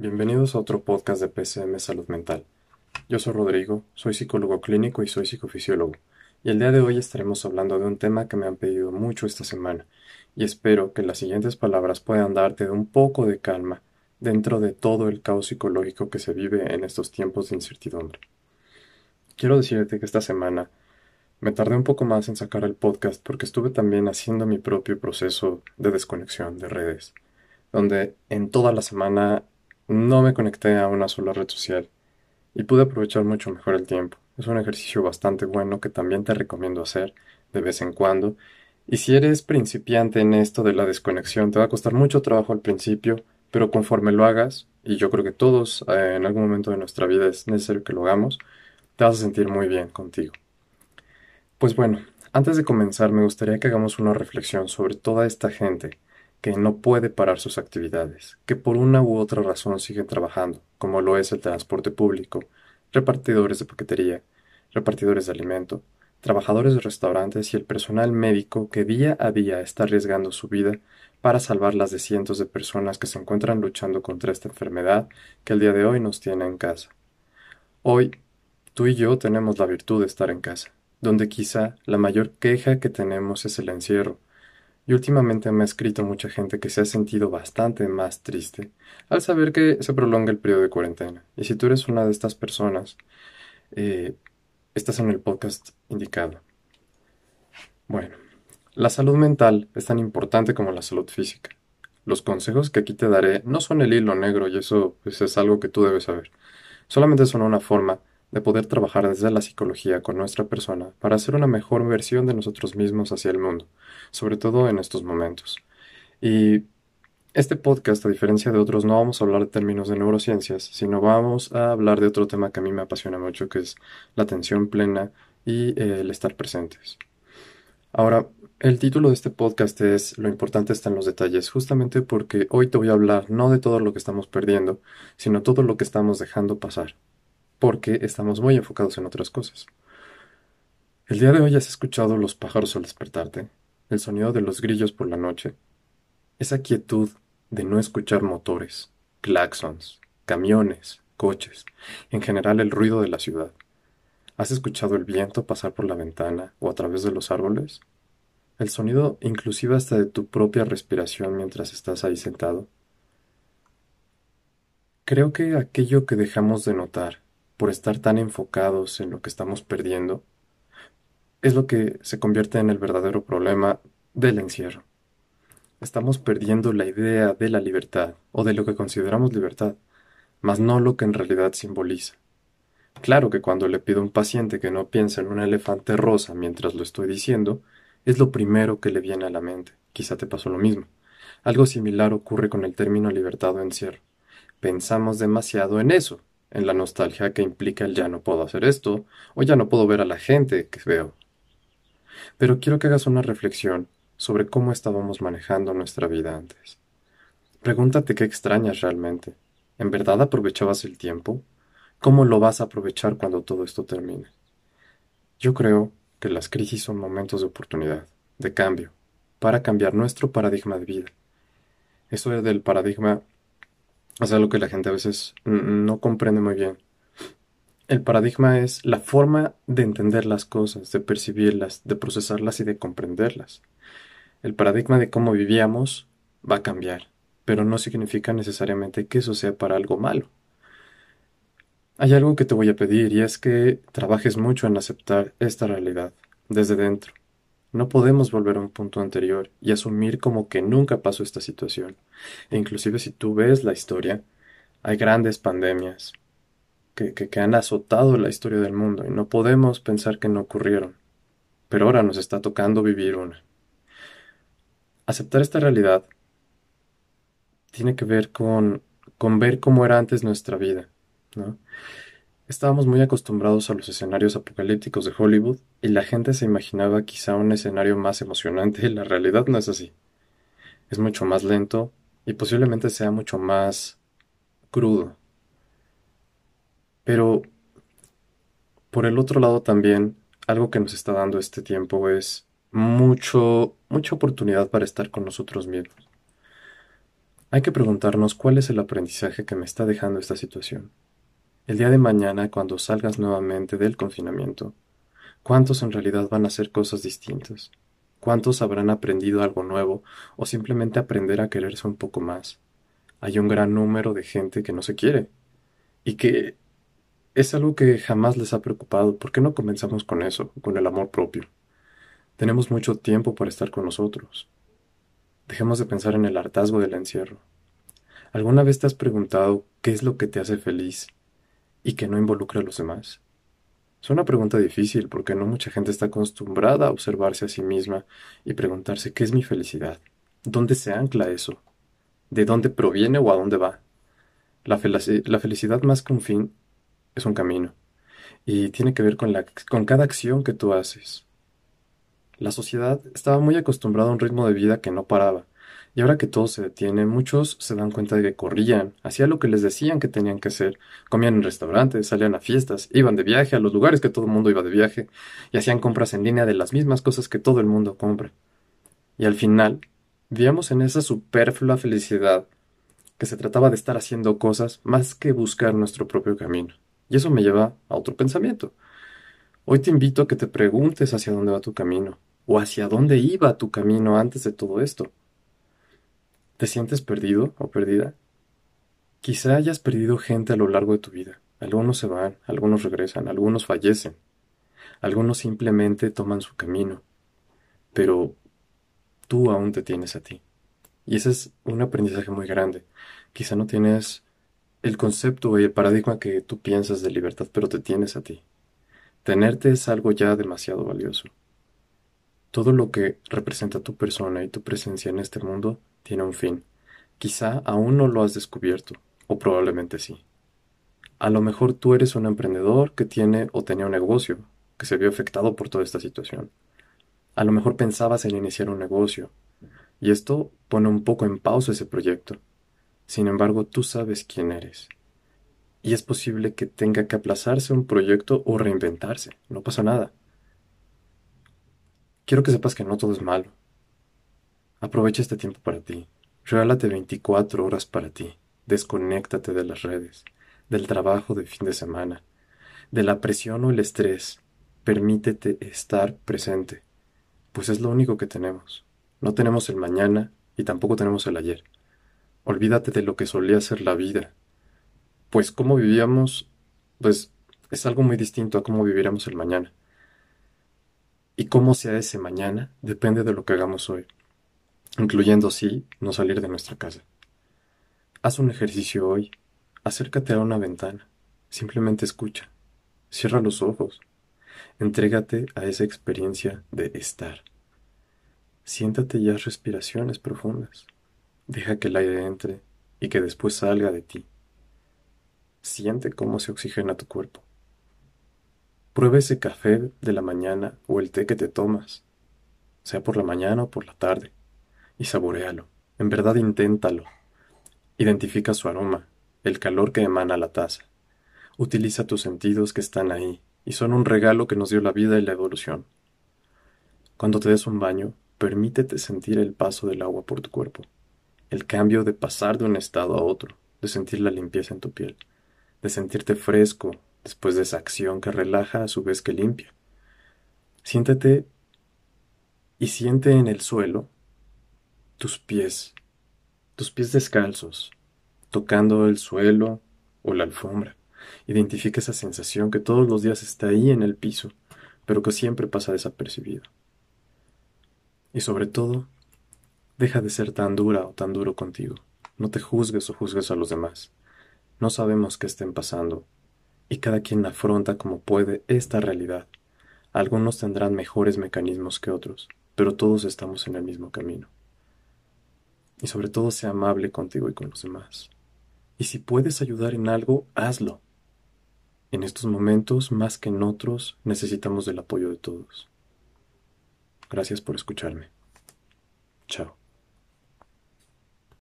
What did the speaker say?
Bienvenidos a otro podcast de PCM Salud Mental. Yo soy Rodrigo, soy psicólogo clínico y soy psicofisiólogo, y el día de hoy estaremos hablando de un tema que me han pedido mucho esta semana, y espero que las siguientes palabras puedan darte un poco de calma dentro de todo el caos psicológico que se vive en estos tiempos de incertidumbre. Quiero decirte que esta semana me tardé un poco más en sacar el podcast porque estuve también haciendo mi propio proceso de desconexión de redes, donde en toda la semana no me conecté a una sola red social y pude aprovechar mucho mejor el tiempo. Es un ejercicio bastante bueno que también te recomiendo hacer de vez en cuando. Y si eres principiante en esto de la desconexión, te va a costar mucho trabajo al principio, pero conforme lo hagas, y yo creo que todos eh, en algún momento de nuestra vida es necesario que lo hagamos, te vas a sentir muy bien contigo. Pues bueno, antes de comenzar me gustaría que hagamos una reflexión sobre toda esta gente que no puede parar sus actividades, que por una u otra razón siguen trabajando, como lo es el transporte público, repartidores de paquetería, repartidores de alimento, trabajadores de restaurantes y el personal médico que día a día está arriesgando su vida para salvar las de cientos de personas que se encuentran luchando contra esta enfermedad que el día de hoy nos tiene en casa. Hoy, tú y yo tenemos la virtud de estar en casa donde quizá la mayor queja que tenemos es el encierro. Y últimamente me ha escrito mucha gente que se ha sentido bastante más triste al saber que se prolonga el periodo de cuarentena. Y si tú eres una de estas personas, eh, estás en el podcast indicado. Bueno, la salud mental es tan importante como la salud física. Los consejos que aquí te daré no son el hilo negro y eso pues, es algo que tú debes saber. Solamente son una forma de poder trabajar desde la psicología con nuestra persona para hacer una mejor versión de nosotros mismos hacia el mundo, sobre todo en estos momentos. Y este podcast, a diferencia de otros, no vamos a hablar de términos de neurociencias, sino vamos a hablar de otro tema que a mí me apasiona mucho, que es la atención plena y eh, el estar presentes. Ahora, el título de este podcast es Lo importante está en los detalles, justamente porque hoy te voy a hablar no de todo lo que estamos perdiendo, sino todo lo que estamos dejando pasar porque estamos muy enfocados en otras cosas. El día de hoy has escuchado los pájaros al despertarte, el sonido de los grillos por la noche, esa quietud de no escuchar motores, claxons, camiones, coches, en general el ruido de la ciudad. ¿Has escuchado el viento pasar por la ventana o a través de los árboles? El sonido inclusive hasta de tu propia respiración mientras estás ahí sentado. Creo que aquello que dejamos de notar por estar tan enfocados en lo que estamos perdiendo, es lo que se convierte en el verdadero problema del encierro. Estamos perdiendo la idea de la libertad o de lo que consideramos libertad, mas no lo que en realidad simboliza. Claro que cuando le pido a un paciente que no piense en un elefante rosa mientras lo estoy diciendo, es lo primero que le viene a la mente. Quizá te pasó lo mismo. Algo similar ocurre con el término libertad o encierro. Pensamos demasiado en eso, en la nostalgia que implica el ya no puedo hacer esto o ya no puedo ver a la gente que veo. Pero quiero que hagas una reflexión sobre cómo estábamos manejando nuestra vida antes. Pregúntate qué extrañas realmente. ¿En verdad aprovechabas el tiempo? ¿Cómo lo vas a aprovechar cuando todo esto termine? Yo creo que las crisis son momentos de oportunidad, de cambio, para cambiar nuestro paradigma de vida. Eso del paradigma es algo que la gente a veces no comprende muy bien. El paradigma es la forma de entender las cosas, de percibirlas, de procesarlas y de comprenderlas. El paradigma de cómo vivíamos va a cambiar, pero no significa necesariamente que eso sea para algo malo. Hay algo que te voy a pedir y es que trabajes mucho en aceptar esta realidad desde dentro. No podemos volver a un punto anterior y asumir como que nunca pasó esta situación. E inclusive si tú ves la historia, hay grandes pandemias que, que, han azotado la historia del mundo y no podemos pensar que no ocurrieron. Pero ahora nos está tocando vivir una. Aceptar esta realidad tiene que ver con, con ver cómo era antes nuestra vida, ¿no? Estábamos muy acostumbrados a los escenarios apocalípticos de Hollywood y la gente se imaginaba quizá un escenario más emocionante y la realidad no es así. Es mucho más lento y posiblemente sea mucho más crudo. Pero por el otro lado también algo que nos está dando este tiempo es mucho mucha oportunidad para estar con nosotros mismos. Hay que preguntarnos cuál es el aprendizaje que me está dejando esta situación. El día de mañana, cuando salgas nuevamente del confinamiento, ¿cuántos en realidad van a hacer cosas distintas? ¿Cuántos habrán aprendido algo nuevo o simplemente aprender a quererse un poco más? Hay un gran número de gente que no se quiere y que es algo que jamás les ha preocupado. ¿Por qué no comenzamos con eso, con el amor propio? Tenemos mucho tiempo para estar con nosotros. Dejemos de pensar en el hartazgo del encierro. ¿Alguna vez te has preguntado qué es lo que te hace feliz y que no involucra a los demás? Es una pregunta difícil porque no mucha gente está acostumbrada a observarse a sí misma y preguntarse qué es mi felicidad, dónde se ancla eso, de dónde proviene o a dónde va. La, felicidad más que un fin es un camino y tiene que ver con cada acción que tú haces. La sociedad estaba muy acostumbrada a un ritmo de vida que no paraba, y ahora que todo se detiene, muchos se dan cuenta de que corrían, hacían lo que les decían que tenían que hacer, comían en restaurantes, salían a fiestas, iban de viaje a los lugares que todo el mundo iba de viaje, y hacían compras en línea de las mismas cosas que todo el mundo compra. Y al final, vivíamos en esa superflua felicidad que se trataba de estar haciendo cosas más que buscar nuestro propio camino. Y eso me lleva a otro pensamiento. Hoy te invito a que te preguntes hacia dónde va tu camino o hacia dónde iba tu camino antes de todo esto. ¿Te sientes perdido o perdida? Quizá hayas perdido gente a lo largo de tu vida. Algunos se van, algunos regresan, algunos fallecen, algunos simplemente toman su camino, pero tú aún te tienes a ti. Y ese es un aprendizaje muy grande. Quizá no tienes el concepto y el paradigma que tú piensas de libertad, pero te tienes a ti. Tenerte es algo ya demasiado valioso. Todo lo que representa tu persona y tu presencia en este mundo tiene un fin. Quizá aún no lo has descubierto, o probablemente sí. A lo mejor tú eres un emprendedor que tiene o tenía un negocio, que se vio afectado por toda esta situación. A lo mejor pensabas en iniciar un negocio, y esto pone un poco en pausa ese proyecto. Sin embargo, tú sabes quién eres. Y es posible que tenga que aplazarse un proyecto o reinventarse. No pasa nada. Quiero que sepas que no todo es malo. Aprovecha este tiempo para ti. Regálate 24 horas para ti. Desconéctate de las redes, del trabajo de fin de semana, de la presión o el estrés. Permítete estar presente, pues es lo único que tenemos. No tenemos el mañana y tampoco tenemos el ayer. Olvídate de lo que solía ser la vida, pues cómo vivíamos, pues es algo muy distinto a cómo viviremos el mañana. Y cómo sea ese mañana depende de lo que hagamos hoy, incluyendo sí no salir de nuestra casa. Haz un ejercicio hoy, acércate a una ventana, simplemente escucha, cierra los ojos, entrégate a esa experiencia de estar. Siéntate y respiraciones profundas. Deja que el aire entre y que después salga de ti. Siente cómo se oxigena tu cuerpo. Prueba ese café de la mañana o el té que te tomas, sea por la mañana o por la tarde, y saborealo. En verdad inténtalo. Identifica su aroma, el calor que emana la taza. Utiliza tus sentidos que están ahí y son un regalo que nos dio la vida y la evolución. Cuando te des un baño, permítete sentir el paso del agua por tu cuerpo, el cambio de pasar de un estado a otro, de sentir la limpieza en tu piel, de sentirte fresco, después de esa acción que relaja a su vez que limpia. Siéntate y siente en el suelo tus pies, tus pies descalzos, tocando el suelo o la alfombra. Identifica esa sensación que todos los días está ahí en el piso, pero que siempre pasa desapercibido. Y sobre todo, deja de ser tan dura o tan duro contigo. No te juzgues o juzgues a los demás. No sabemos qué estén pasando y cada quien afronta como puede esta realidad. Algunos tendrán mejores mecanismos que otros, pero todos estamos en el mismo camino. Y sobre todo sea amable contigo y con los demás. Y si puedes ayudar en algo, hazlo. En estos momentos, más que en otros, necesitamos del apoyo de todos. Gracias por escucharme. Chao.